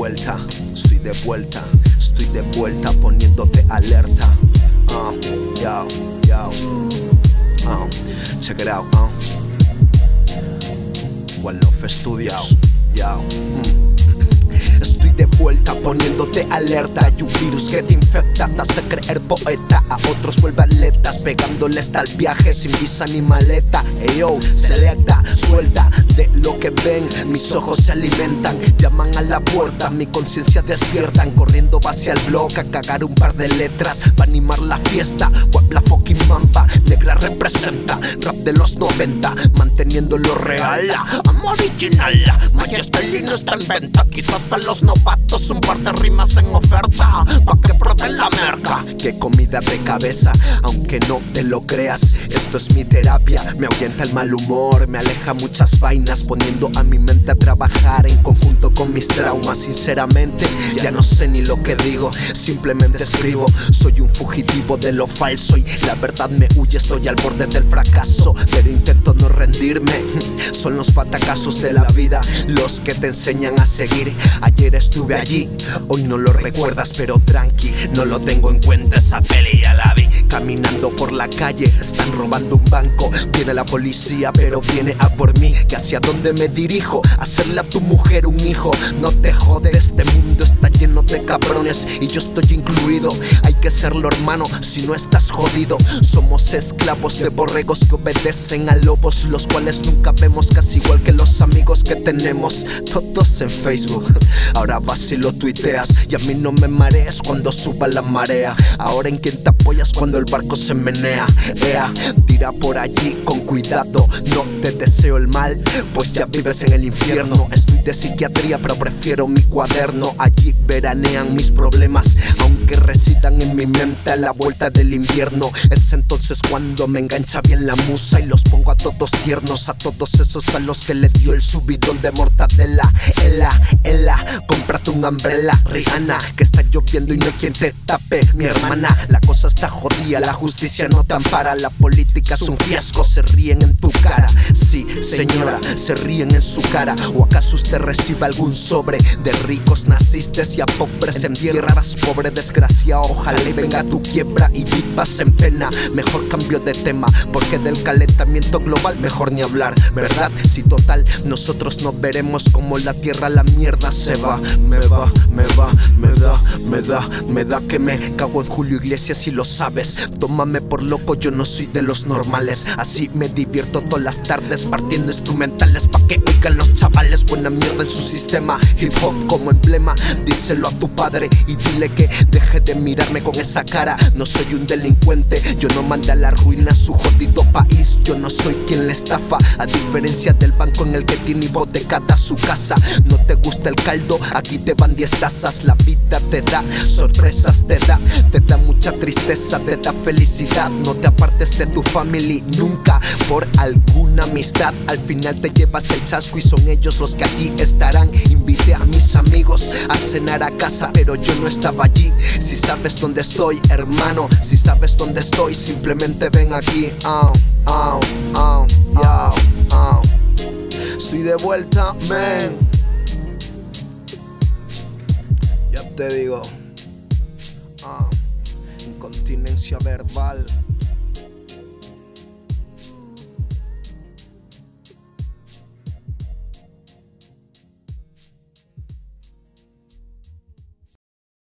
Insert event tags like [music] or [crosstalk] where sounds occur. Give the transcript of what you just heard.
Vuelta, estoy de vuelta, estoy de vuelta poniéndote alerta. Ah, yo, yo. Ah, check it out. Uh. One Love Studios. Yo. Mm. Poniéndote alerta. Hay un virus que te infecta, te hace creer poeta. A otros vuelve atletas, pegándoles tal viaje sin visa ni maleta. Eyo, selecta, suelta de lo que ven. Mis ojos se alimentan, llaman a la puerta. Mi conciencia despiertan, corriendo hacia el bloque a cagar un par de letras. para animar la fiesta, what la fucking mamba. Negra representa, rap de los 90, manteniendo lo real. Amo original, Majesty no está en venta, quizás para los novatos un de rimas en oferta Pa' que De cabeza, aunque no te lo creas. Esto es mi terapia, me ahuyenta el mal humor Me aleja muchas vainas poniendo a mi mente a trabajar En conjunto con mis traumas. Sinceramente ya no sé ni lo que digo Simplemente escribo. Soy un fugitivo de lo falso y la verdad me huye Estoy al borde del fracaso. Pero intento no rendirme [laughs] Son los patacazos de la vida los que te enseñan a seguir. Ayer estuve allí, hoy no lo recuerdas, pero tranqui, no lo tengo en cuenta. Esa peli ya la vi. La calle, están robando un banco. Viene la policía, pero viene a por mí. ¿Que hacia dónde me dirijo? Hacerle a tu mujer un hijo. No te jode, este mundo está lleno de cabrones y yo estoy incluido. Hay que serlo, hermano, si no estás jodido. Somos esclavos de borregos que obedecen a lobos, los cuales nunca vemos casi igual que los amigos que tenemos. Todos en Facebook. Ahora vas y lo tuiteas y a mí no me mareas cuando suba la marea. Ahora en quien te apoyas cuando el barco se menea. Ea, tira por allí con cuidado. No te deseo el mal, pues ya vives en el infierno. Estoy de psiquiatría, pero prefiero mi cuaderno. Allí veranean mis problemas, aunque residan en mi mente a la vuelta del invierno. Es entonces cuando me engancha bien la musa y los pongo a todos tiernos, a todos esos a los que les dio el subidón de mortadela. Ela, ela, cómprate un umbrella, Rihanna, que está lloviendo y no hay quien te tape, mi hermana. La cosa está jodida, la justicia no te ampara, la política es un se ríen en tu cara. Señora, se ríen en su cara. ¿O acaso usted recibe algún sobre de ricos naciste y a pobres en tierras? Pobre desgraciado, ojalá y venga tu quiebra y vivas en pena. Mejor cambio de tema, porque del calentamiento global mejor ni hablar, ¿verdad? Si total, nosotros no veremos como la tierra la mierda se va, me va, me va, me da, me da, me da que me cago en Julio Iglesias y lo sabes. Tómame por loco, yo no soy de los normales. Así me divierto todas las tardes partiendo instrumentales pa' que oigan los chavales. Buena mierda en su sistema, hip hop como emblema. Díselo a tu padre y dile que deje de mirarme con esa cara. No soy un delincuente, yo no mandé a la ruina su jodido país. Yo no soy quien le estafa, a diferencia del banco en el que tiene hipotecada su casa. No te gusta el caldo, aquí te van 10 tazas. La vida te da sorpresas, te da, te da mucha tristeza, te da felicidad. No te apartes de tu family nunca por alguna amistad. Al final te llevas el chasco y son ellos los que allí estarán. Invité a mis amigos a cenar a casa, pero yo no estaba allí. Si sabes dónde estoy, hermano, si sabes dónde estoy, simplemente ven aquí. Oh, oh, oh. Estoy de vuelta, man. te digo. Ah, incontinencia verbal.